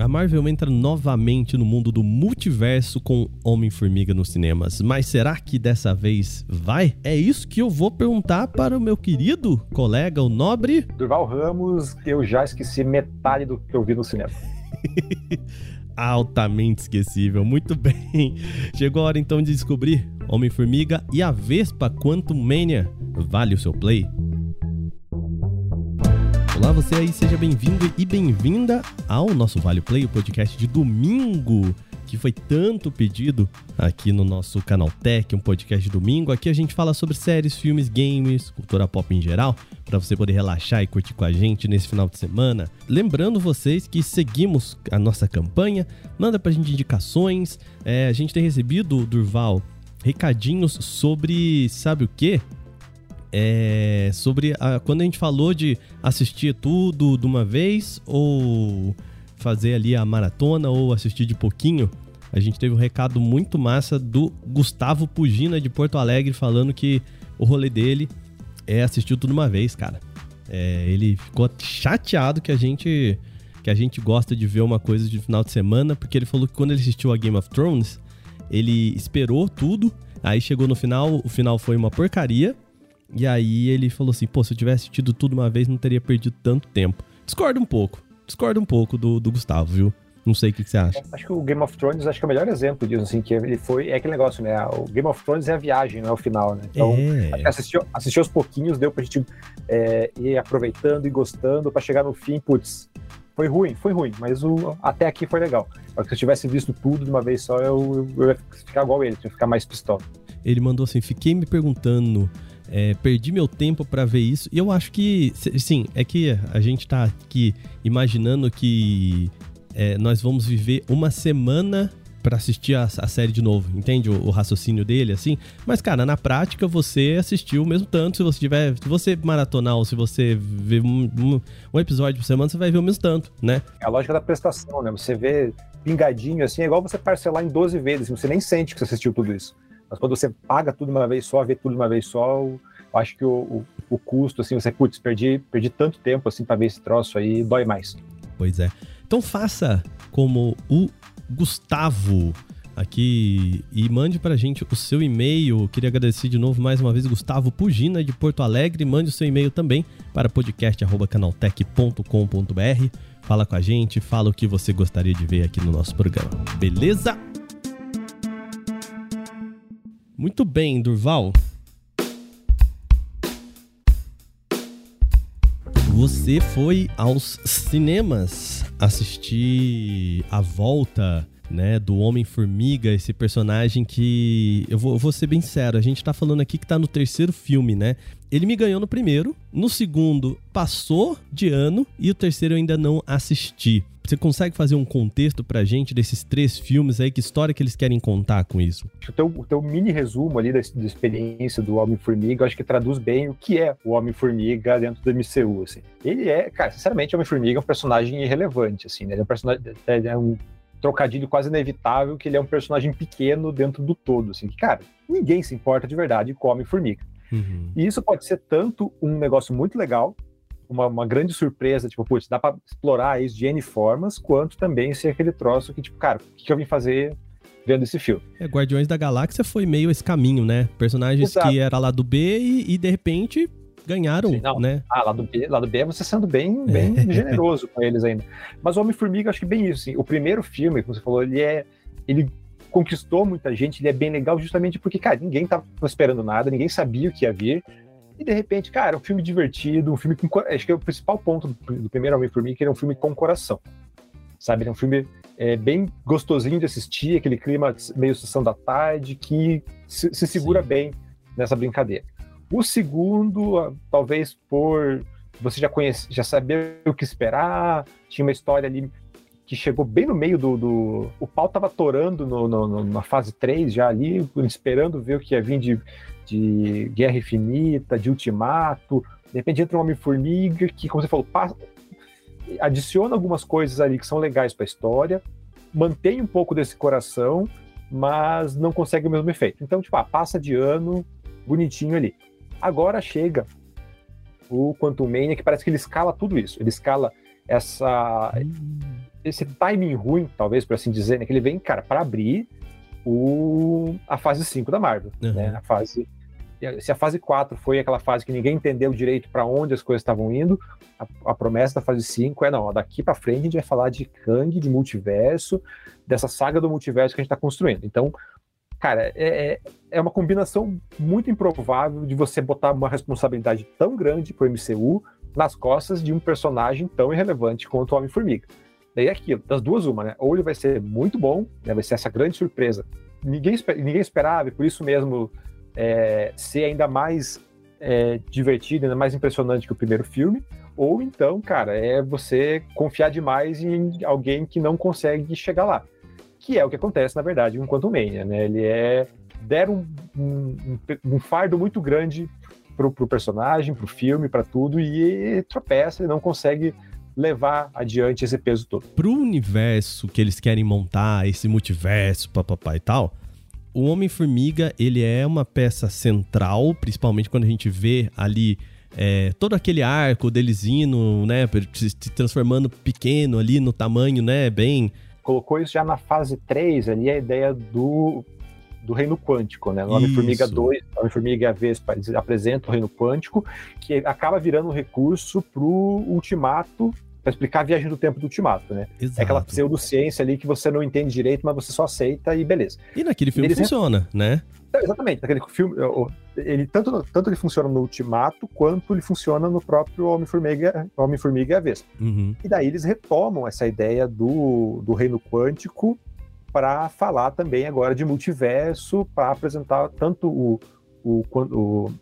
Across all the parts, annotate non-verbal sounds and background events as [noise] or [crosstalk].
a Marvel entra novamente no mundo do multiverso com Homem-Formiga nos cinemas. Mas será que dessa vez vai? É isso que eu vou perguntar para o meu querido colega, o nobre. Durval Ramos, eu já esqueci metade do que eu vi no cinema. [laughs] Altamente esquecível, muito bem. Chegou a hora então de descobrir Homem-Formiga e a Vespa Quantum Mania. Vale o seu play? Olá, você aí, seja bem-vindo e bem-vinda ao nosso Vale Play, o podcast de domingo, que foi tanto pedido aqui no nosso canal Tech, um podcast de domingo. Aqui a gente fala sobre séries, filmes, games, cultura pop em geral, para você poder relaxar e curtir com a gente nesse final de semana. Lembrando vocês que seguimos a nossa campanha, manda pra gente indicações. É, a gente tem recebido, Durval, recadinhos sobre, sabe o quê? É sobre a, quando a gente falou de assistir tudo de uma vez ou fazer ali a maratona ou assistir de pouquinho. A gente teve um recado muito massa do Gustavo Pugina de Porto Alegre falando que o rolê dele é assistir tudo de uma vez, cara. É, ele ficou chateado que a gente que a gente gosta de ver uma coisa de final de semana, porque ele falou que quando ele assistiu a Game of Thrones, ele esperou tudo, aí chegou no final, o final foi uma porcaria, e aí ele falou assim: pô, se eu tivesse tido tudo uma vez, não teria perdido tanto tempo. Discorda um pouco. Discorda um pouco do, do Gustavo, viu? Não sei o que, que, você acha. Acho que o Game of Thrones acho que é o melhor exemplo disso, assim, que ele foi. É aquele negócio, né? O Game of Thrones é a viagem, não é o final, né? Então, é. assistiu, assistiu aos pouquinhos, deu pra gente é, ir aproveitando e gostando para chegar no fim, putz. Foi ruim, foi ruim, mas o, até aqui foi legal. Porque se eu tivesse visto tudo de uma vez só, eu, eu ia ficar igual ele, ia ficar mais pistola. Ele mandou assim: fiquei me perguntando é, perdi meu tempo para ver isso. E eu acho que, sim, é que a gente tá aqui imaginando que é, nós vamos viver uma semana para assistir a, a, série de novo, entende o, o, raciocínio dele, assim? Mas, cara, na prática você assistiu o mesmo tanto. Se você tiver, se você maratonar ou se você ver um, um, um, episódio por semana, você vai ver o mesmo tanto, né? É a lógica da prestação, né? Você vê pingadinho assim, é igual você parcelar em 12 vezes, você nem sente que você assistiu tudo isso. Mas quando você paga tudo de uma vez só, vê tudo de uma vez só, eu acho que o, o, o custo, assim, você, putz, perdi, perdi tanto tempo, assim, pra ver esse troço aí, dói mais. Pois é. Então faça como o Gustavo aqui e mande pra gente o seu e-mail. Queria agradecer de novo mais uma vez Gustavo Pugina de Porto Alegre. Mande o seu e-mail também para podcast@canaltech.com.br. Fala com a gente, fala o que você gostaria de ver aqui no nosso programa. Beleza? Muito bem, Durval. Você foi aos cinemas assistir a volta né, do Homem-Formiga, esse personagem que. Eu vou, eu vou ser bem sério, a gente tá falando aqui que tá no terceiro filme, né? Ele me ganhou no primeiro, no segundo passou de ano e o terceiro eu ainda não assisti. Você consegue fazer um contexto pra gente desses três filmes aí? Que história que eles querem contar com isso? O teu, o teu mini resumo ali da, da experiência do Homem-Formiga, acho que traduz bem o que é o Homem-Formiga dentro do MCU, assim. Ele é, cara, sinceramente, o Homem-Formiga é um personagem irrelevante, assim, né? Ele é um personagem, é um trocadilho quase inevitável que ele é um personagem pequeno dentro do todo, assim. cara, ninguém se importa de verdade com Homem-Formiga. Uhum. E isso pode ser tanto um negócio muito legal, uma, uma grande surpresa, tipo, putz, dá pra explorar isso de N formas, quanto também ser aquele troço que, tipo, cara, o que, que eu vim fazer vendo esse filme? É, Guardiões da Galáxia foi meio esse caminho, né? Personagens Exato. que era lá do B e, e de repente ganharam, Sim, né? Ah, lá do B, lá do B é você sendo bem, bem é. generoso com eles ainda. Mas o Homem-Formiga, acho que bem isso. Assim, o primeiro filme, como você falou, ele é. Ele conquistou muita gente, ele é bem legal justamente porque, cara, ninguém tava esperando nada, ninguém sabia o que ia vir. E de repente, cara, um filme divertido, um filme com. Acho que é o principal ponto do, do primeiro Homem-Formiga, que ele é um filme com coração. Sabe? Ele é um filme é, bem gostosinho de assistir, aquele clima meio sessão da tarde, que se, se segura Sim. bem nessa brincadeira. O segundo, talvez por você já conhece, já saber o que esperar, tinha uma história ali que chegou bem no meio do. do... o pau tava torando no, no, na fase 3 já ali, esperando ver o que ia vir de, de Guerra Infinita, de Ultimato. De repente entra um Homem-Formiga que, como você falou, passa, adiciona algumas coisas ali que são legais para a história, mantém um pouco desse coração, mas não consegue o mesmo efeito. Então, tipo, ah, passa de ano bonitinho ali. Agora chega o Quantum Mania, que parece que ele escala tudo isso. Ele escala essa, esse timing ruim, talvez, por assim dizer, né? Que ele vem, cara, para abrir o, a fase 5 da Marvel, uhum. né? A fase se a fase 4 foi aquela fase que ninguém entendeu direito para onde as coisas estavam indo, a, a, promessa da fase 5 é: não, daqui para frente a gente vai falar de Kang, de multiverso, dessa saga do multiverso que a gente está construindo. Então, cara, é, é, é uma combinação muito improvável de você botar uma responsabilidade tão grande pro MCU nas costas de um personagem tão irrelevante quanto o Homem-Formiga. Daí é aquilo, das duas, uma, né? Ou ele vai ser muito bom, né? vai ser essa grande surpresa. Ninguém, ninguém esperava, e por isso mesmo é, ser ainda mais é, divertido, ainda mais impressionante que o primeiro filme, ou então, cara, é você confiar demais em alguém que não consegue chegar lá. Que é o que acontece, na verdade, com Quantum Mania, né? Ele é... deram um, um, um fardo muito grande pro, pro personagem, pro filme, para tudo, e tropeça e não consegue levar adiante esse peso todo. Pro universo que eles querem montar, esse multiverso, papapá e tal, o Homem-Formiga, ele é uma peça central, principalmente quando a gente vê ali é, todo aquele arco deles indo, né, se transformando pequeno ali no tamanho, né, bem... Colocou isso já na fase 3 ali, a ideia do, do reino quântico, né? No Homem-Formiga 2, Homem-Formiga e a Vespa apresenta o reino quântico, que acaba virando um recurso pro Ultimato para explicar a viagem do tempo do Ultimato, né? Exato. É aquela pseudociência ali que você não entende direito, mas você só aceita e beleza. E naquele filme funciona, né? É, exatamente, naquele filme, ele tanto, tanto ele funciona no Ultimato quanto ele funciona no próprio Homem-Formiga Homem -Formiga e a Vespa. Uhum. E daí eles retomam essa ideia do, do reino quântico para falar também agora de multiverso, para apresentar tanto o, o, o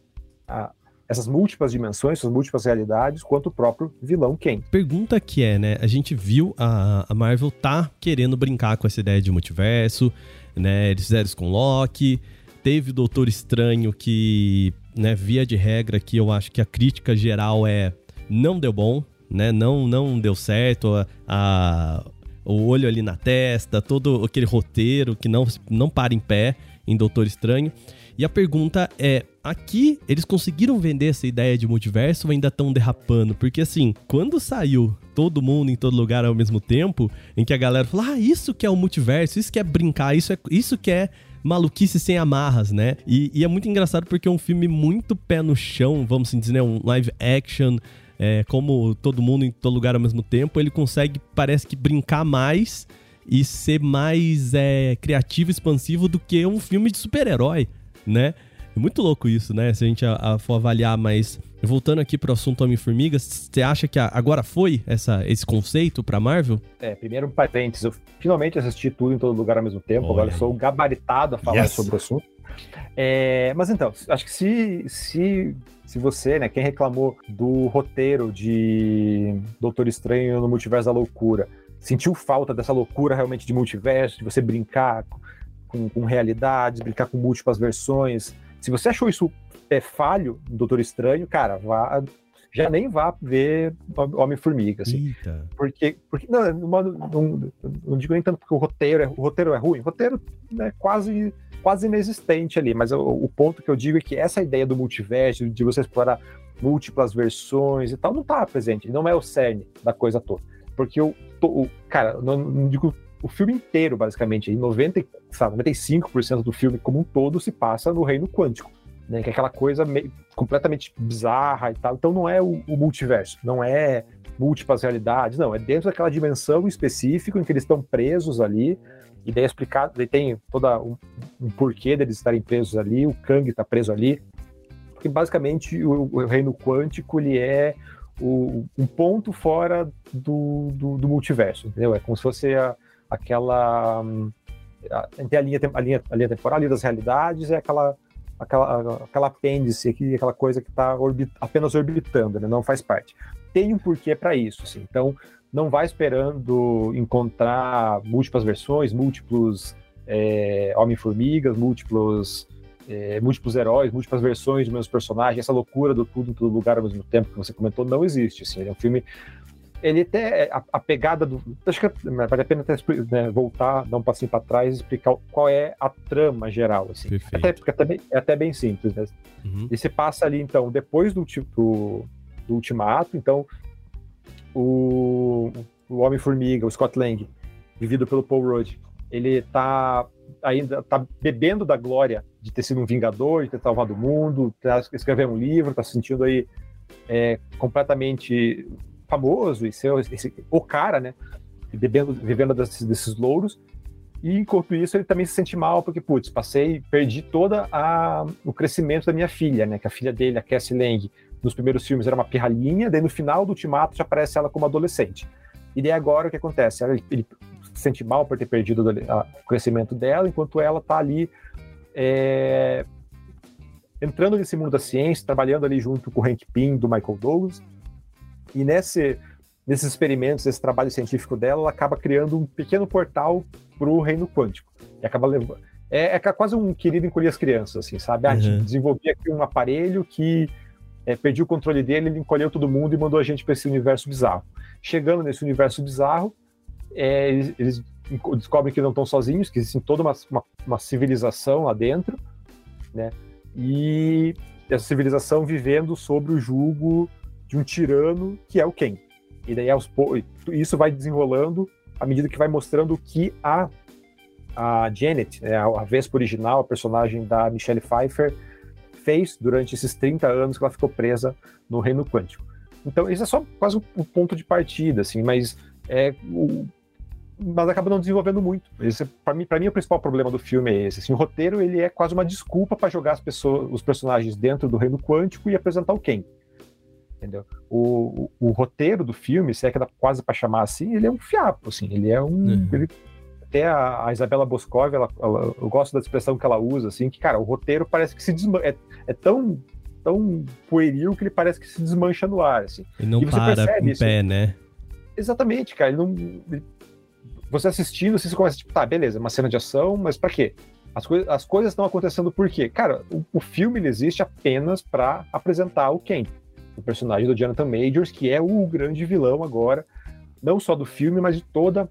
a, essas múltiplas dimensões, essas múltiplas realidades, quanto o próprio vilão Ken. Pergunta que é, né? A gente viu a, a Marvel tá querendo brincar com essa ideia de multiverso, né? Eles fizeram isso com Loki, teve o Doutor Estranho que, né, via de regra que eu acho que a crítica geral é não deu bom, né? Não não deu certo a, a o olho ali na testa, todo aquele roteiro que não não para em pé em Doutor Estranho. E a pergunta é: aqui eles conseguiram vender essa ideia de multiverso ou ainda estão derrapando? Porque assim, quando saiu todo mundo em todo lugar ao mesmo tempo, em que a galera falou: ah, isso que é o multiverso, isso que é brincar, isso, é, isso que é maluquice sem amarras, né? E, e, é muito engraçado porque é um filme muito pé no chão, vamos assim dizer, né? um live action. É, como todo mundo em todo lugar ao mesmo tempo, ele consegue, parece que, brincar mais e ser mais é, criativo, expansivo do que um filme de super-herói né? É muito louco isso, né? Se a gente a, a for avaliar, mas voltando aqui pro assunto Homem-Formiga, você acha que a, agora foi essa, esse conceito pra Marvel? É, primeiro um parênteses, eu finalmente assisti tudo em todo lugar ao mesmo tempo, Olha. agora sou gabaritado a falar yes. sobre o assunto. É, mas então, acho que se, se, se você, né, quem reclamou do roteiro de Doutor Estranho no Multiverso da Loucura, sentiu falta dessa loucura realmente de multiverso, de você brincar com, com realidades, brincar com múltiplas versões. Se você achou isso é, falho Doutor Estranho, cara, vá, já nem vá ver Homem-Formiga, assim. Eita. Porque, porque não, não, não, não, digo nem tanto porque o roteiro é, o roteiro é ruim, o roteiro é quase, quase inexistente ali, mas o, o, ponto que eu digo é que essa ideia do multiverso, de você explorar múltiplas versões e tal, não tá presente, não é o cerne da coisa toda. Porque o, o cara, não, não digo o filme inteiro, basicamente, 90, sabe, 95% do filme como um todo se passa no reino quântico, né? Que é aquela coisa meio, completamente bizarra e tal. Então não é o, o, multiverso, não é múltiplas realidades, não. É dentro daquela dimensão específica em que eles estão presos ali. E daí é explicado, daí tem todo um, um, porquê deles estarem presos ali, o Kang está preso ali. Porque basicamente o, o reino quântico ele é o, um ponto fora do, do, do, multiverso, entendeu? É como se fosse a, aquela a, tem a linha, a linha, a linha temporal das realidades, é aquela aquela, aquela apêndice aqui, aquela coisa que está orbit, apenas orbitando, né? não faz parte. Tem um porquê para isso, assim. então não vai esperando encontrar múltiplas versões, múltiplos é, Homem-Formigas, múltiplos, é, múltiplos heróis, múltiplas versões de meus personagens, essa loucura do tudo em todo lugar ao mesmo tempo que você comentou não existe. Assim, é um filme ele até a, a, pegada do. Acho que vale a pena até né, voltar, dar um passinho para trás e explicar qual é a trama geral. Assim. Até, porque é até, bem, é até bem simples. Né? Uhum. E você passa ali, então, depois do, do, do ultimato, então o, o Homem-Formiga, o Scott Lang, vivido pelo Paul Rudd, ele tá ainda tá bebendo da glória de ter sido um vingador, de ter salvado o mundo, tá escrever um livro, tá se sentindo aí é, completamente famoso e ser esse, o cara, né? Bebendo, vivendo desses, desses louros. E enquanto isso, ele também se sente mal, porque, putz, passei, perdi toda o crescimento da minha filha, né? Que a filha dele, a Cassie Lang, nos primeiros filmes era uma pirralhinha, daí no final do Ultimato já aparece ela como adolescente. E daí agora o que acontece? Ele se sente mal por ter perdido o crescimento dela, enquanto ela tá ali é, entrando nesse mundo da ciência, trabalhando ali junto com o Hank Pym, do Michael Douglas. E nesse, nesses experimentos, esse trabalho científico dela, ela acaba criando um pequeno portal para o reino quântico. E acaba levando. É, é, quase um querido encolher as crianças, assim, sabe? Ah, uhum. desenvolvi aqui um aparelho que é, perdi o controle dele, ele encolheu todo mundo e mandou a gente para esse universo bizarro. Chegando nesse universo bizarro, é, eles, eles, descobrem que não estão sozinhos, que existe toda uma, uma, uma, civilização lá dentro, né? E essa civilização vivendo sobre o jugo de um tirano que é o Ken. E daí aos, isso vai desenrolando à medida que vai mostrando que a, a Janet, né, a Vespa original, a personagem da Michelle Pfeiffer, fez durante esses 30 anos que ela ficou presa no reino quântico. Então, isso é só quase o ponto de partida, assim, mas é o, mas acaba não desenvolvendo muito. Esse, para mim, para mim, o principal problema do filme é esse. Assim, o roteiro ele é quase uma desculpa para jogar as pessoas, os personagens dentro do reino quântico e apresentar o Ken. Entendeu? O, o, o roteiro do filme, se é que dá quase para chamar assim, ele é um fiapo, assim. Ele é um, uhum. ele, até a, a Isabela Boscov, ela, ela, eu gosto da expressão que ela usa, assim, que, cara, o roteiro parece que se desmancha, é, é, tão, tão pueril que ele parece que se desmancha no ar, assim. E não e para em isso. pé, né? Exatamente, cara, ele não... Ele, você assistindo, você começa, tipo, tá, beleza, é uma cena de ação, mas para quê? As, coi as coisas estão acontecendo por quê? Cara, o, o filme existe apenas para apresentar o Ken, o personagem do Jonathan Majors, que é o grande vilão agora, não só do filme, mas de toda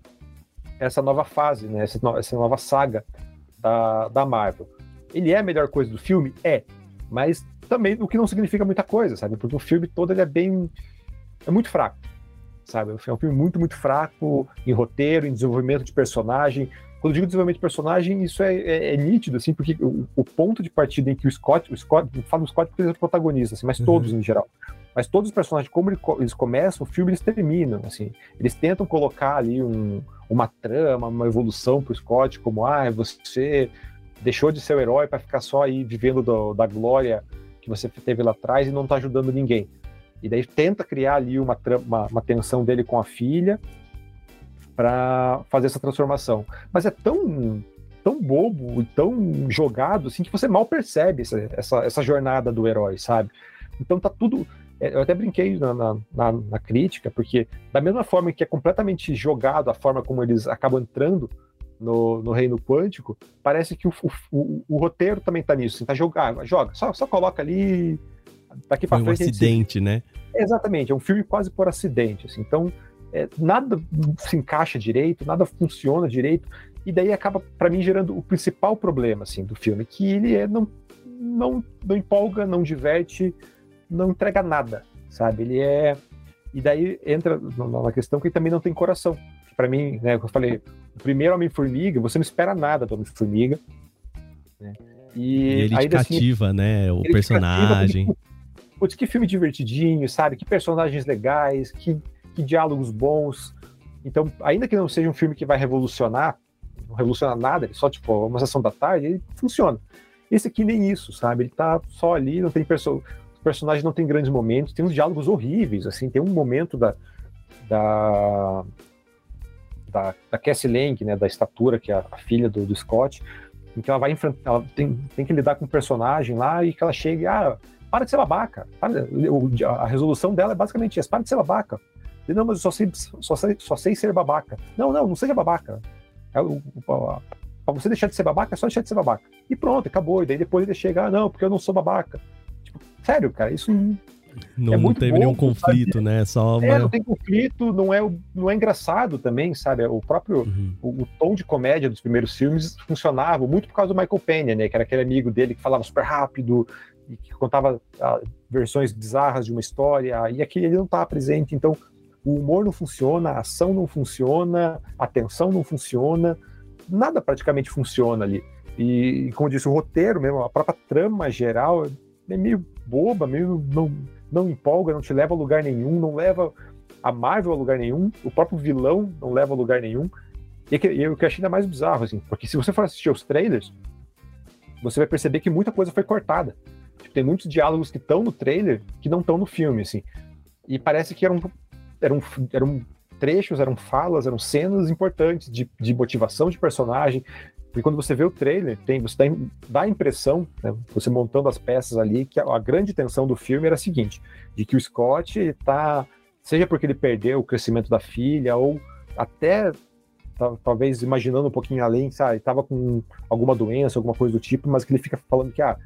essa nova fase, né? Essa, essa nova saga da, da Marvel. Ele é a melhor coisa do filme? É. Mas também o que não significa muita coisa, sabe? Porque o filme todo ele é bem. é muito fraco, sabe? É um filme muito, muito fraco em roteiro, em desenvolvimento de personagem. Quando eu digo desenvolvimento de personagem, isso é, é, é nítido, assim, porque o, o, ponto de partida em que o Scott, o Scott, falo do Scott porque ele é o protagonista, assim, mas uhum. todos em geral. Mas todos os personagens, como eles começam, o filme eles terminam, assim. Eles tentam colocar ali um, uma trama, uma evolução pro Scott, como, ah, você deixou de ser o herói para ficar só aí vivendo do, da glória que você teve lá atrás e não tá ajudando ninguém. E daí tenta criar ali uma, uma, uma tensão dele com a filha para fazer essa transformação. Mas é tão tão bobo e tão jogado assim que você mal percebe essa, essa, essa jornada do herói, sabe? Então tá tudo é, eu até brinquei na, na, na, crítica, porque da mesma forma que é completamente jogado a forma como eles acabam entrando no, no reino quântico, parece que o, o, o roteiro também tá nisso, assim, tá jogando, joga, só, só coloca ali, daqui para frente. um acidente, se... né? Exatamente, é um filme quase por acidente, assim, então é, nada se encaixa direito, nada funciona direito, e daí acaba, para mim, gerando o principal problema, assim, do filme, que ele é, não, não, não empolga, não diverte, não entrega nada, sabe? Ele é. E daí entra na questão que ele também não tem coração. Para mim, né, eu falei, o primeiro Homem-Formiga, você não espera nada do Homem-Formiga. Né? E, e, ele aí, cativa, assim, né? O personagem. Cativa, putz, que filme divertidinho, sabe? Que personagens legais, que, que diálogos bons. Então, ainda que não seja um filme que vai revolucionar, não revoluciona nada, ele só, tipo, uma sessão da tarde, ele funciona. Esse aqui nem isso, sabe? Ele tá só ali, não tem pessoa personagem não tem grandes momentos, tem uns diálogos horríveis, assim, tem um momento da da da, da Cassie Lang, né, da estatura, que é a, filha do, do Scott, em que ela vai enfrentar, ela tem, tem que lidar com um personagem lá e que ela chega ah, para de ser babaca. Para, a resolução dela é basicamente essa, para de ser babaca. Não, mas eu só sei, só, sei, só sei ser babaca. Não, não, não seja babaca. É, para você deixar de ser babaca, é só deixar de ser babaca. E pronto, acabou. E daí depois ele chega, ah, não, porque eu não sou babaca. Sério, cara, isso não, é muito não teve bom, nenhum conflito, sabe? né? Só é, não tem conflito, não é, não é engraçado também, sabe? O próprio uhum. o, o, tom de comédia dos primeiros filmes funcionava muito por causa do Michael Penha, né? Que era aquele amigo dele que falava super rápido e que contava ah, versões bizarras de uma história, e aqui ele não estava presente, então o humor não funciona, a ação não funciona, a tensão não funciona, nada praticamente funciona ali. E, como disse, o roteiro mesmo, a própria trama geral é meio boba, meio não, não empolga, não te leva a lugar nenhum, não leva a Marvel a lugar nenhum, o próprio vilão não leva a lugar nenhum. E, é e o que eu achei ainda mais bizarro, assim, porque se você for assistir os trailers, você vai perceber que muita coisa foi cortada. Tipo, tem muitos diálogos que estão no trailer que não estão no filme, assim. E parece que eram, eram, eram trechos, eram falas, eram cenas importantes de, de motivação de personagem. Porque quando você vê o trailer, tem, você dá, dá a impressão, né, você montando as peças ali, que a, a, grande tensão do filme era a seguinte: de que o Scott está, seja porque ele perdeu o crescimento da filha, ou até talvez imaginando um pouquinho além, sabe, estava com alguma doença, alguma coisa do tipo, mas que ele fica falando que, ah,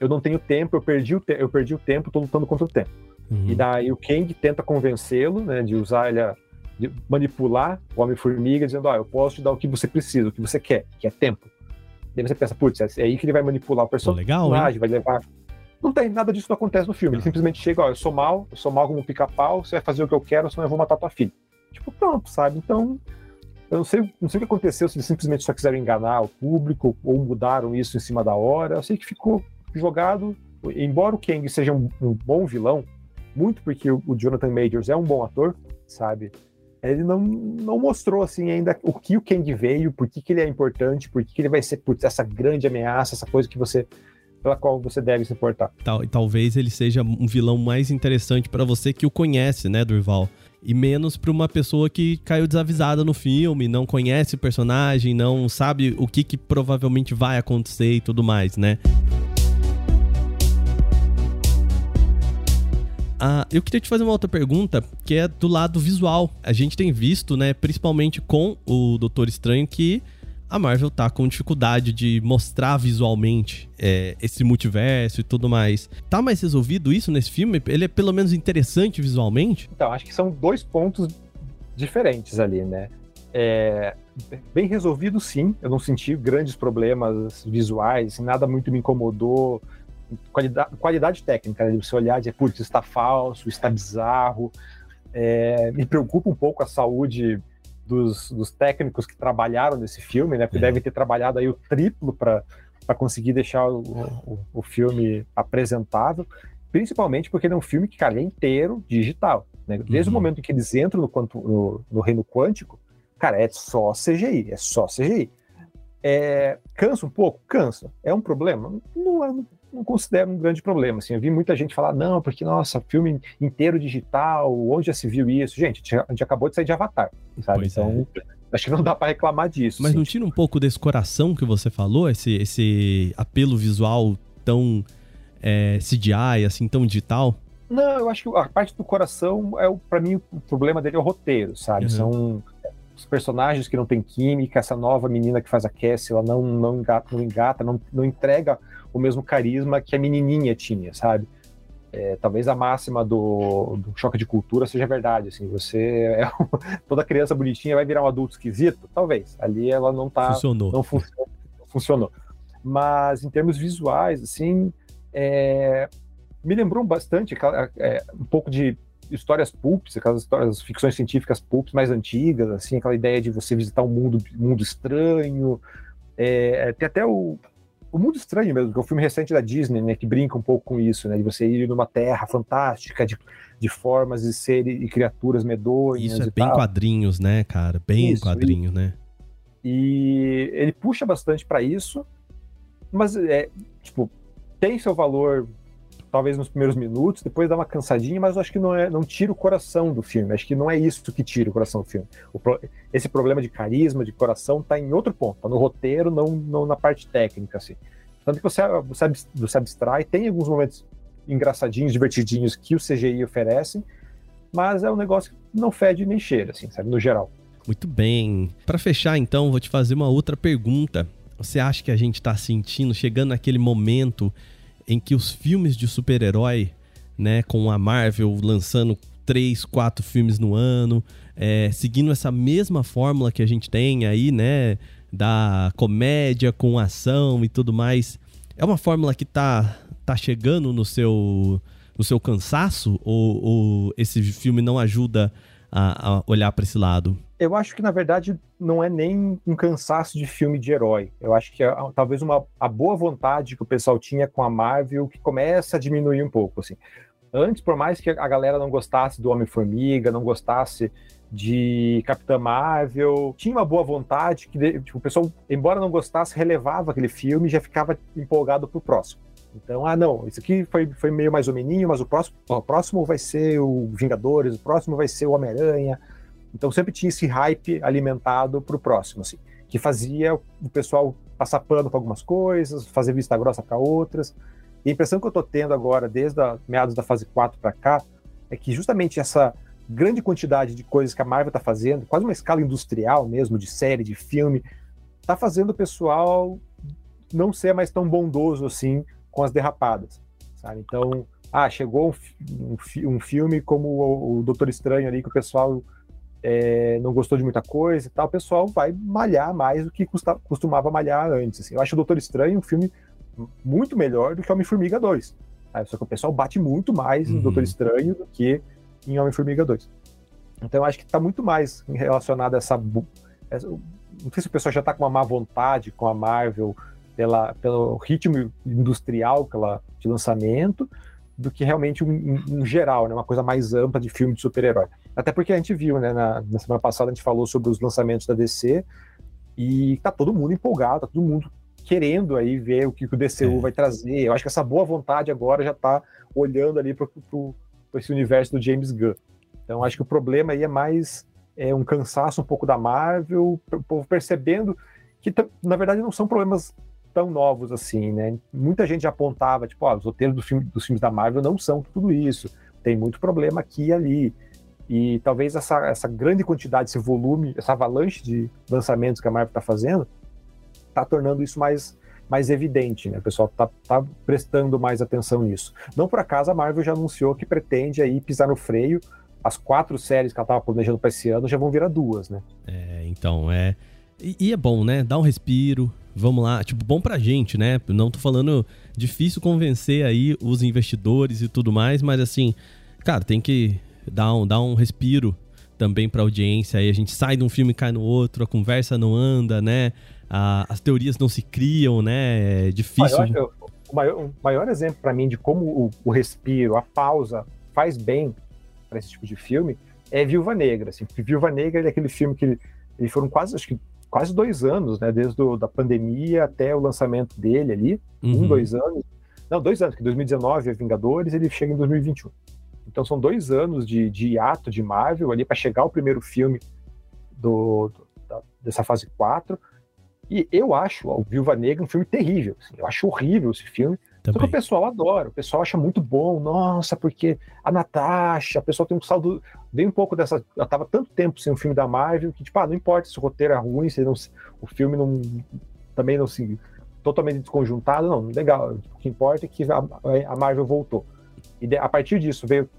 eu não tenho tempo, eu perdi o, te eu perdi o tempo, tô lutando contra o tempo. Uhum. E daí o Kang tenta convencê-lo, né, de usar ele, a, de manipular o Homem-Formiga, dizendo, ah, eu posso te dar o que você precisa, o que você quer, que é tempo. Daí você pensa, putz, é aí que ele vai manipular o personagem, legal, vai levar... Não tem, nada disso não acontece no filme. Ele ah. simplesmente chega, ó, eu sou mal, eu sou mal como pica-pau, você vai fazer o que eu quero, senão eu vou matar tua filha. Tipo, pronto, sabe? Então, eu não sei, não sei o que aconteceu, se eles simplesmente só quiseram enganar o público ou mudaram isso em cima da hora. Eu sei que ficou jogado. Embora o Kang seja um, um bom vilão, muito porque o, Jonathan Majors é um bom ator, sabe? Ele não, não mostrou assim ainda o que o Kang veio, por que, que ele é importante, por que, que ele vai ser putz, essa grande ameaça, essa coisa que você pela qual você deve se importar. Tal, talvez ele seja um vilão mais interessante para você que o conhece, né, Durval? e menos para uma pessoa que caiu desavisada no filme, não conhece o personagem, não sabe o que, que provavelmente vai acontecer e tudo mais, né? Ah, eu queria te fazer uma outra pergunta, que é do lado visual. A gente tem visto, né, principalmente com o Doutor Estranho, que a Marvel tá com dificuldade de mostrar visualmente é, esse multiverso e tudo mais. Tá mais resolvido isso nesse filme? Ele é pelo menos interessante visualmente? Então, acho que são dois pontos diferentes ali, né? É, bem resolvido, sim. Eu não senti grandes problemas visuais, nada muito me incomodou. Qualidade, qualidade técnica, né? você olhar e dizer, putz, está falso, está bizarro. É, me preocupa um pouco a saúde dos, dos técnicos que trabalharam nesse filme, né? Porque é. devem ter trabalhado aí o triplo para conseguir deixar o, o, o, filme apresentável, principalmente porque ele é um filme que, cara, é inteiro digital. Né? Desde uhum. o momento em que eles entram no, no, no, reino quântico, cara, é só CGI, é só CGI. É, cansa um pouco? Cansa. É um problema? Não é, não considero um grande problema. Assim, eu vi muita gente falar, não, porque, nossa, filme inteiro digital, onde já se viu isso? Gente, a gente acabou de sair de Avatar, sabe? Pois então, é. acho que não dá para reclamar disso. Mas assim. não tira um pouco desse coração que você falou, esse, esse apelo visual tão é, CGI, assim, tão digital? Não, eu acho que a parte do coração, é para mim, o problema dele é o roteiro, sabe? Uhum. São os personagens que não têm química, essa nova menina que faz a Cassie, ela não, não engata, não, engata não, não entrega o mesmo carisma que a menininha tinha, sabe? É, talvez a máxima do, do, choque de cultura seja verdade, assim, você [laughs] é toda criança bonitinha vai virar um adulto esquisito, talvez. Ali ela não tá, funcionou. não funcionou, funcionou. Mas em termos visuais, assim, é, me lembrou bastante é, um pouco de histórias pulps, aquelas histórias, ficções científicas pulps mais antigas, assim, aquela ideia de você visitar um mundo, mundo estranho. É, tem até o, o Mundo Estranho mesmo, que é um filme recente da Disney, né, que brinca um pouco com isso, né, de você ir numa terra fantástica, de, de formas e seres e criaturas medonhas. Isso é bem tal. quadrinhos, né, cara? Bem isso, quadrinhos, e, né? E ele puxa bastante para isso, mas é, tipo, tem seu valor talvez nos primeiros minutos, depois dá uma cansadinha, mas eu acho que não, é, não tira o coração do filme. Acho que não é isso que tira o coração do filme. Pro, esse problema de carisma, de coração, está em outro ponto, tá no roteiro, não, não na parte técnica, assim. Tanto que você, você, você abstrai, tem alguns momentos engraçadinhos, divertidinhos que o CGI oferece, mas é um negócio que não fede nem cheira, assim, sabe, no geral. Muito bem. Para fechar, então, vou te fazer uma outra pergunta. Você acha que a gente está sentindo, chegando naquele momento em que os filmes de super-herói, né, com a Marvel lançando três, quatro filmes no ano, é, seguindo essa mesma fórmula que a gente tem aí, né, da comédia com ação e tudo mais, é uma fórmula que tá, tá chegando no seu, no seu cansaço ou, ou esse filme não ajuda a, a olhar para esse lado? Eu acho que, na verdade, não é nem um cansaço de filme de herói. Eu acho que é, talvez uma, a boa vontade que o pessoal tinha com a Marvel que começa a diminuir um pouco, assim. Antes, por mais que a galera não gostasse do Homem-Formiga, não gostasse de Capitã Marvel, tinha uma boa vontade que tipo, o pessoal, embora não gostasse, relevava aquele filme e já ficava empolgado pro próximo. Então, ah, não, isso aqui foi, foi meio mais ou menos, mas o próximo, o próximo vai ser o Vingadores, o próximo vai ser o Homem-Aranha. Então, sempre tinha esse hype alimentado pro próximo, assim, que fazia o pessoal passar pano para algumas coisas, fazer vista grossa para outras. E a impressão que eu estou tendo agora, desde a meados da fase 4 para cá, é que justamente essa grande quantidade de coisas que a Marvel está fazendo, quase uma escala industrial mesmo, de série, de filme, está fazendo o pessoal não ser mais tão bondoso assim com as derrapadas, sabe? Então, ah, chegou um, um, um filme como o, o, Doutor Estranho ali, que o pessoal é, não gostou de muita coisa e tal, o pessoal vai malhar mais do que custa, costumava malhar antes. Assim. Eu acho o Doutor Estranho um filme muito melhor do que Homem-Formiga 2. Sabe? Só que o pessoal bate muito mais uhum. em Doutor Estranho do que em Homem-Formiga 2. Então eu acho que está muito mais relacionado a essa, essa, Não sei se o pessoal já está com uma má vontade com a Marvel pela, pelo ritmo industrial que ela, de lançamento, do que realmente um, um, geral, né, uma coisa mais ampla de filme de super-herói. Até porque a gente viu, né, na, na, semana passada a gente falou sobre os lançamentos da DC e tá todo mundo empolgado, tá todo mundo querendo aí ver o que, que o DCU é. vai trazer. Eu acho que essa boa vontade agora já tá olhando ali para esse universo do James Gunn. Então acho que o problema aí é mais é, um cansaço um pouco da Marvel, o povo percebendo que na verdade não são problemas tão novos assim, né? Muita gente já apontava, tipo, ó, os roteiros do filme, dos filmes da Marvel não são tudo isso, tem muito problema aqui e ali. E talvez essa, essa grande quantidade, esse volume, essa avalanche de lançamentos que a Marvel está fazendo, está tornando isso mais, mais evidente, né? O pessoal está tá prestando mais atenção nisso. Não por acaso a Marvel já anunciou que pretende aí pisar no freio. As quatro séries que ela estava planejando para esse ano já vão virar duas, né? É, então, é. E, e é bom, né? Dá um respiro, vamos lá, tipo, bom pra gente, né? Não tô falando difícil convencer aí os investidores e tudo mais, mas assim, cara, tem que dar um, dar um respiro também pra audiência aí. A gente sai de um filme e cai no outro, a conversa não anda, né? A, as teorias não se criam, né? É difícil. Maior, o, maior, o maior exemplo para mim de como o, o, respiro, a pausa faz bem para esse tipo de filme é Viúva Negra. Assim, Viúva Negra é aquele filme que eles foram quase, acho que quase dois anos, né? Desde a da pandemia até o lançamento dele ali. Uhum. Um, dois anos. Não, dois anos, que 2019 é Vingadores, ele chega em 2021. Então são dois anos de, de hiato de Marvel ali para chegar o primeiro filme do, do da, dessa fase 4. E eu acho o Viúva Negra um filme terrível. Assim, eu acho horrível esse filme. Também. Só que o pessoal adora, o pessoal acha muito bom. Nossa, porque a Natasha, a pessoa tem um saldo. Vem um pouco dessa. Eu tava tanto tempo sem um filme da Marvel que, tipo, ah, não importa se o roteiro é ruim, se não, o filme não. Também não se. Totalmente desconjuntado, não, legal. O que importa é que a, a Marvel voltou. E a partir disso veio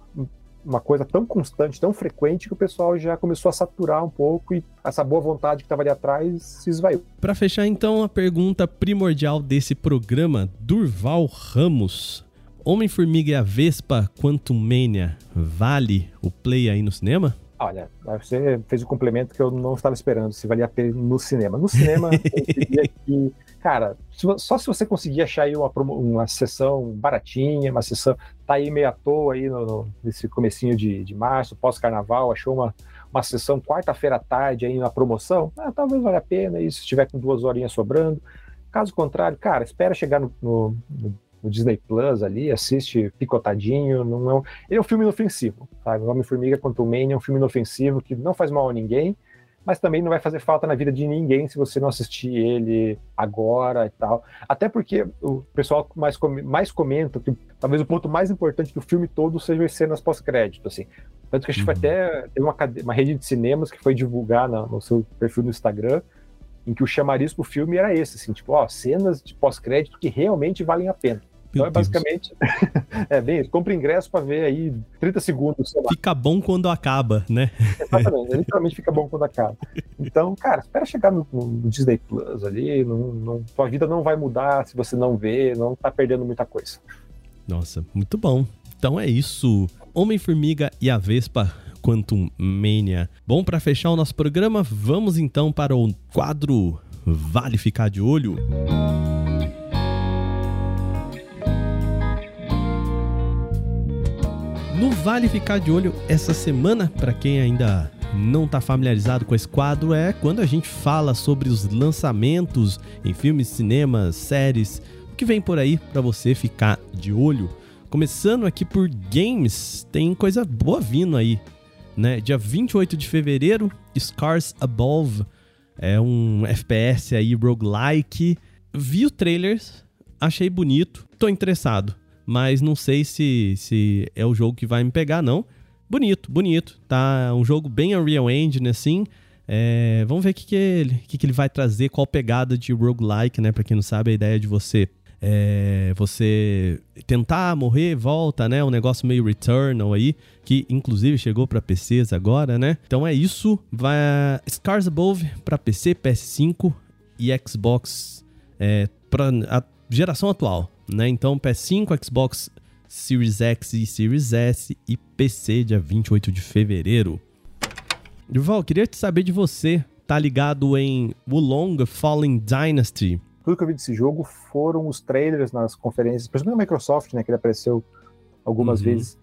uma coisa tão constante, tão frequente, que o pessoal já começou a saturar um pouco e essa boa vontade que estava ali atrás se esvaiu. Para fechar, então, a pergunta primordial desse programa, Durval Ramos. Homem-Formiga e a Vespa Quantum Mania vale o play aí no cinema? Olha, você fez o um complemento que eu não estava esperando, se valia a pena no cinema. No cinema, [laughs] eu diria que cara, só se você conseguir achar aí uma, uma sessão baratinha, uma sessão, tá aí meio à toa aí no, no nesse comecinho de, de março, pós-carnaval, achou uma, uma sessão quarta-feira à tarde aí na promoção, ah, talvez valha a pena aí, se estiver com duas horinhas sobrando. Caso contrário, cara, espera chegar no, no, no Disney Plus ali, assiste picotadinho, não é um, ele é um filme inofensivo, sabe? O Homem-Formiga quanto o Mania é um filme inofensivo que não faz mal a ninguém, mas também não vai fazer falta na vida de ninguém se você não assistir ele agora e tal. Até porque o pessoal mais, mais comenta que talvez o ponto mais importante do filme todo seja as cenas pós-crédito, assim. Tanto que a gente uhum. foi até tem uma, uma rede de cinemas que foi divulgar na, no seu perfil no Instagram, em que o chamariz pro filme era esse, assim, tipo, ó, cenas de pós-crédito que realmente valem a pena. Então é basicamente. [laughs] é bem Compre ingresso para ver aí 30 segundos. Fica bom quando acaba, né? Exatamente. [laughs] literalmente fica bom quando acaba. Então, cara, espera chegar no, no Disney Plus ali. Não, não, tua vida não vai mudar se você não vê, não tá perdendo muita coisa. Nossa, muito bom. Então é isso. Homem-Formiga e a Vespa Quantum Mania. Bom, para fechar o nosso programa, vamos então para o quadro Vale Ficar de Olho. No Vale Ficar de Olho essa semana, para quem ainda não está familiarizado com esse quadro, é quando a gente fala sobre os lançamentos em filmes, cinemas, séries, o que vem por aí para você ficar de olho. Começando aqui por games, tem coisa boa vindo aí, né? Dia 28 de fevereiro, Scars Above, é um FPS aí roguelike. Vi o trailer, achei bonito, tô interessado mas não sei se, se é o jogo que vai me pegar, não. Bonito, bonito. Tá um jogo bem Unreal Engine, assim. É, vamos ver o que, que, ele, que, que ele vai trazer, qual pegada de roguelike, né? Pra quem não sabe, a ideia de você é, você tentar morrer, volta, né? Um negócio meio Returnal aí, que inclusive chegou para PCs agora, né? Então é isso. Vai Scars Above para PC, PS5 e Xbox é, para a geração atual né? Então, PS5, Xbox Series X e Series S e PC dia 28 de fevereiro. Durval, queria te saber de você. Tá ligado em Wulong Fallen Dynasty? Tudo que eu vi desse jogo foram os trailers nas conferências, principalmente na Microsoft, né, que ele apareceu algumas uhum. vezes.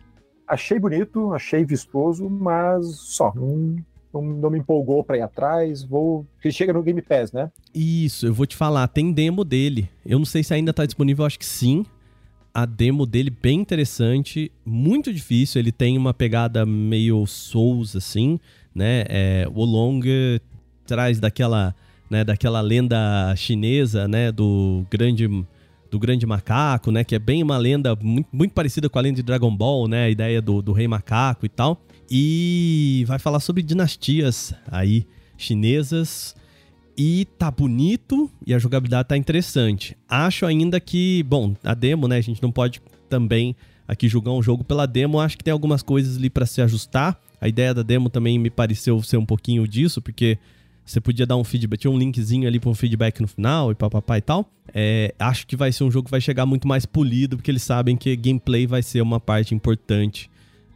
Achei bonito, achei vistoso, mas só, não, não, não me empolgou para ir atrás. Vou. Chega no Game Pass, né? Isso, eu vou te falar, tem demo dele. Eu não sei se ainda tá disponível, acho que sim. A demo dele bem interessante, muito difícil. Ele tem uma pegada meio Souls, assim, né? É, o Long traz daquela, né, daquela lenda chinesa, né? Do grande do grande macaco, né? Que é bem uma lenda muito, muito parecida com a lenda de Dragon Ball, né? A ideia do, do rei macaco e tal. E vai falar sobre dinastias aí chinesas. E tá bonito e a jogabilidade tá interessante. Acho ainda que, bom, a demo, né? A gente não pode também aqui julgar um jogo pela demo. Acho que tem algumas coisas ali para se ajustar. A ideia da demo também me pareceu ser um pouquinho disso, porque você podia dar um feedback, tinha um linkzinho ali para um feedback no final e papapá e tal. É, acho que vai ser um jogo que vai chegar muito mais polido, porque eles sabem que gameplay vai ser uma parte importante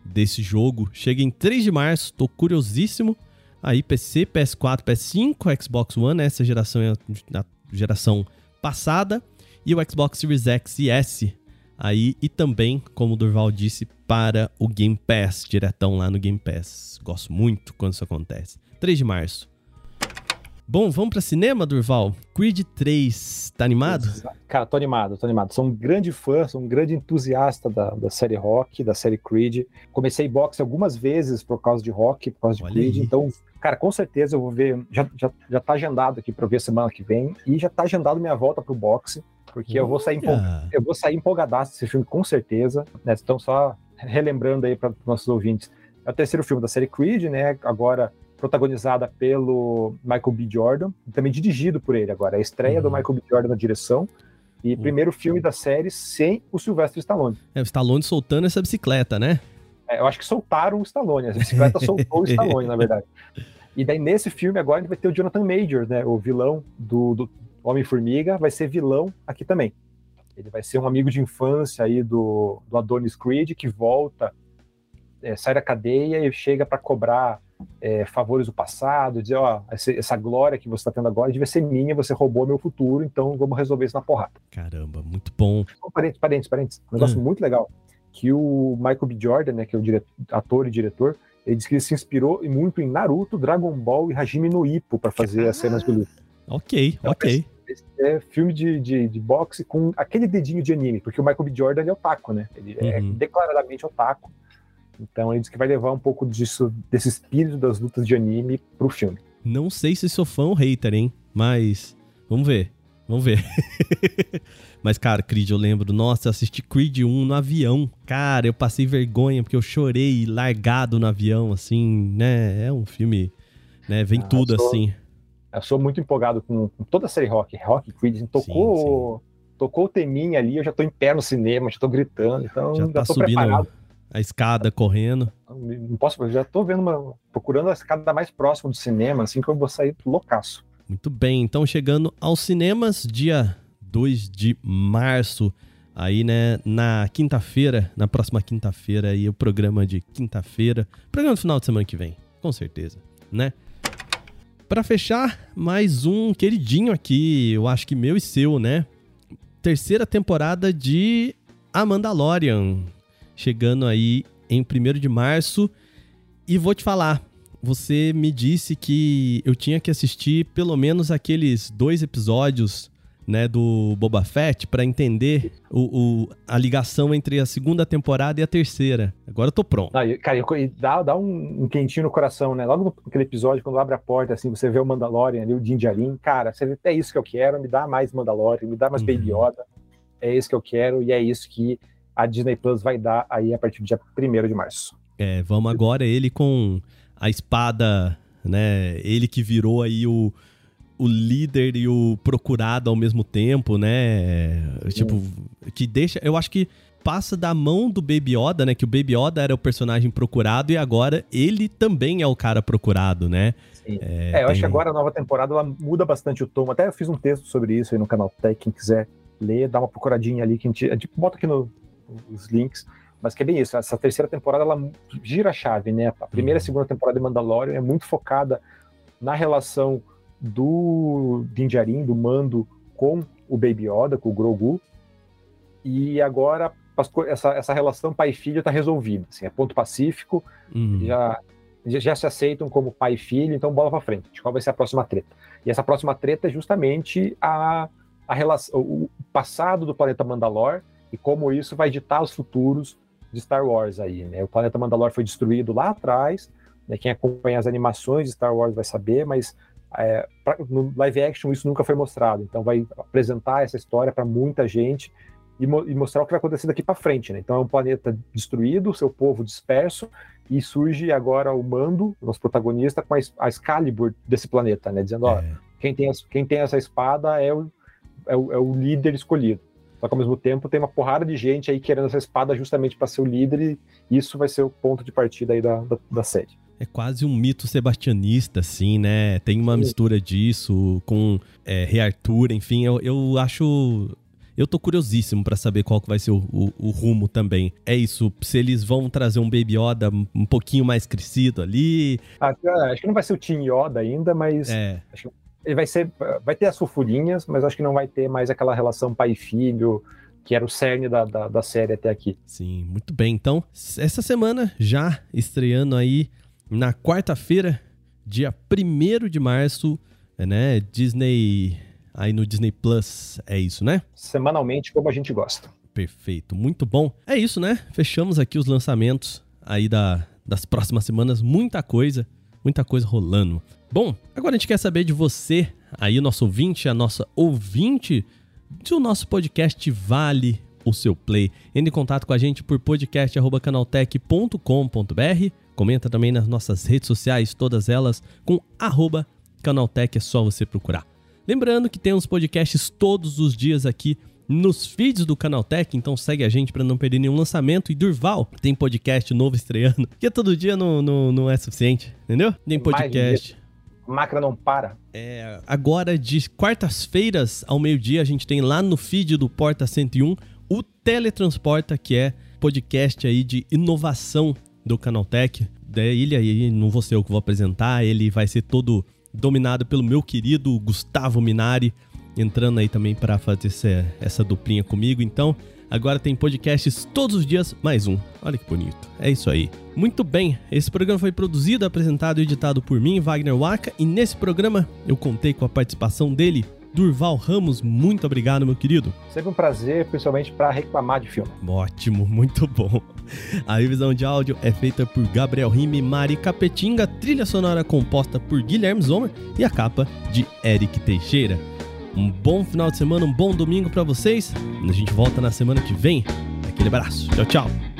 desse jogo. Chega em 3 de março, tô curiosíssimo. Aí PC, PS4, PS5, Xbox One, essa geração é a geração passada. E o Xbox Series X e S aí e também, como o Durval disse, para o Game Pass, diretão lá no Game Pass. Gosto muito quando isso acontece. 3 de março. Bom, vamos para cinema, Durval? Creed 3, tá animado? Cara, tô animado, tô animado. Sou um grande fã, sou um grande entusiasta da, da série Rock, da série Creed. Comecei boxe algumas vezes por causa de Rock, por causa de Olha Creed, aí. então Cara, com certeza eu vou ver. Já, já, já tá agendado aqui para ver semana que vem. E já tá agendado minha volta pro boxe. Porque eu vou sair, empol... eu vou sair empolgadaço desse filme, com certeza. Né? Então, só relembrando aí para nossos ouvintes. É o terceiro filme da série Creed, né? Agora protagonizada pelo Michael B. Jordan, e também dirigido por ele agora. A estreia uhum. do Michael B. Jordan na direção. E uhum. primeiro filme da série sem o Sylvester Stallone. É, o Stallone soltando essa bicicleta, né? É, eu acho que soltaram o Stallone. A bicicleta soltou o [laughs] Stallone, na verdade. E daí, nesse filme, agora, a gente vai ter o Jonathan Majors, né? O vilão do, do Homem-Formiga, vai ser vilão aqui também. Ele vai ser um amigo de infância aí do, do Adonis Creed, que volta, é, sai da cadeia e chega para cobrar é, favores do passado, dizer, ó, essa, glória que você está tendo agora devia ser minha, você roubou meu futuro, então vamos resolver isso na porrada. Caramba, muito bom. Parentes, parentes, parentes. Um negócio hum. muito legal. Que o Michael B. Jordan, né, que é o diretor, ator e diretor, ele disse que ele se inspirou muito em Naruto, Dragon Ball e Hajime no Ippo para fazer ah, as cenas de luta. Ok, então, ok. Esse, esse é filme de, de, de, boxe com aquele dedinho de anime, porque o Michael B. Jordan é otaku, né? Ele é uhum. é declaradamente otaku. Então ele diz que vai levar um pouco disso, desse espírito das lutas de anime pro filme. Não sei se sou fã ou hater, hein? Mas vamos ver. Vamos ver. [laughs] Mas, cara, Creed, eu lembro, nossa, eu assisti Creed 1 no avião. Cara, eu passei vergonha porque eu chorei largado no avião, assim, né? É um filme, né? Vem ah, tudo sou, assim. Eu sou muito empolgado com, com, toda a série rock. Rock Creed, tocou, sim, sim. tocou o teminha ali, eu já tô em pé no cinema, já tô gritando, então já, já tá tô subindo preparado a escada correndo. Não posso, já tô vendo uma, procurando a escada mais próxima do cinema, assim que eu vou sair loucaço. Muito bem, então chegando aos cinemas, dia 2 de março, aí, né, na quinta-feira, na próxima quinta-feira aí, o programa de quinta-feira, programa do final de semana que vem, com certeza, né? Para fechar, mais um queridinho aqui, eu acho que meu e seu, né? Terceira temporada de A Mandalorian, chegando aí em 1 de março. E vou te falar, você me disse que eu tinha que assistir pelo menos aqueles dois episódios né, do Boba Fett para entender o, o, a ligação entre a segunda temporada e a terceira. Agora eu tô pronto. Não, cara, dá, dá um, um, quentinho no coração, né? Logo naquele episódio, quando abre a porta, assim, você vê o Mandalorian ali, o Din Djarin, cara, você vê, é isso que eu quero, me dá mais Mandalorian, me dá mais uhum. Baby Yoda, é isso que eu quero e é isso que a Disney Plus vai dar aí a partir do dia 1 de março. É, vamos agora ele com a espada, né? Ele que virou aí o o líder e o procurado ao mesmo tempo, né? Tipo, que deixa. Eu acho que passa da mão do Baby Yoda, né? Que o Baby Yoda era o personagem procurado e agora ele também é o cara procurado, né? Sim. É, é eu tem... acho que agora a nova temporada ela muda bastante o tom. Até eu fiz um texto sobre isso aí no canal Tech, quem quiser ler, dá uma procuradinha ali, que a gente, a gente bota aqui no, nos links. Mas que é bem isso, essa terceira temporada ela gira a chave, né? A primeira e uhum. segunda temporada de Mandalorian é muito focada na relação do Din Djarin, do Mando, com o Baby Yoda, com o Grogu. E agora essa, essa relação pai filho está resolvida. Assim, é ponto pacífico, uhum. já, já se aceitam como pai e filho, então bola para frente. Qual vai ser a próxima treta? E essa próxima treta é justamente a, a relação, o passado do planeta Mandalor e como isso vai ditar os futuros de Star Wars aí. Né? O planeta Mandalor foi destruído lá atrás. Né? Quem acompanha as animações de Star Wars vai saber, mas é, pra, no live action isso nunca foi mostrado, então vai apresentar essa história para muita gente e, mo e, mostrar o que vai acontecer daqui para frente. Né? Então é um planeta destruído, seu povo disperso, e surge agora o Mando, nosso protagonista, com a, a Excalibur desse planeta, né? dizendo: ó, é. quem, tem, quem tem essa espada é o, é o, é o líder escolhido. Só que ao mesmo tempo tem uma porrada de gente aí querendo essa espada justamente para ser o líder, e isso vai ser o ponto de partida aí da, da, da série. É quase um mito sebastianista, assim, né? Tem uma Sim. mistura disso com é, Rei Arthur, enfim, eu, eu acho. Eu tô curiosíssimo para saber qual que vai ser o, o, o, rumo também. É isso, se eles vão trazer um Baby Yoda um pouquinho mais crescido ali. Ah, acho que não vai ser o Team Yoda ainda, mas é. acho que ele vai ser. Vai ter as sulfurinhas, mas acho que não vai ter mais aquela relação pai e filho, que era o cerne da, da, da série até aqui. Sim, muito bem. Então, essa semana já estreando aí na quarta-feira, dia 1 de março, né? Disney. Aí no Disney Plus, é isso, né? Semanalmente, como a gente gosta. Perfeito, muito bom. É isso, né? Fechamos aqui os lançamentos aí da, das próximas semanas. Muita coisa, muita coisa rolando. Bom, agora a gente quer saber de você, aí, o nosso ouvinte, a nossa ouvinte do nosso podcast Vale o seu play. Entre em contato com a gente por podcast.canaltech.com.br Comenta também nas nossas redes sociais, todas elas com arroba Canaltech, é só você procurar. Lembrando que temos podcasts todos os dias aqui nos feeds do Canaltech, então segue a gente para não perder nenhum lançamento. E Durval tem podcast novo estreando, que todo dia não, não, não é suficiente, entendeu? Tem podcast. A máquina não para. É, agora de quartas-feiras ao meio-dia a gente tem lá no feed do Porta 101 o Teletransporta, que é podcast aí de inovação do Canaltech. Ele aí, não vou ser eu que vou apresentar, ele vai ser todo dominado pelo meu querido Gustavo Minari, entrando aí também para fazer essa, essa duplinha comigo. Então, agora tem podcasts todos os dias, mais um. Olha que bonito. É isso aí. Muito bem, esse programa foi produzido, apresentado e editado por mim, Wagner Waka, e nesse programa eu contei com a participação dele, Durval Ramos, muito obrigado, meu querido. Sempre um prazer, principalmente para reclamar de filme. Ótimo, [laughs] muito bom. A revisão de áudio é feita por Gabriel Rime, Mari Capetinga, trilha sonora composta por Guilherme Zomer e a capa de Eric Teixeira. Um bom final de semana, um bom domingo para vocês. A gente volta na semana que vem. Aquele abraço. Tchau, tchau.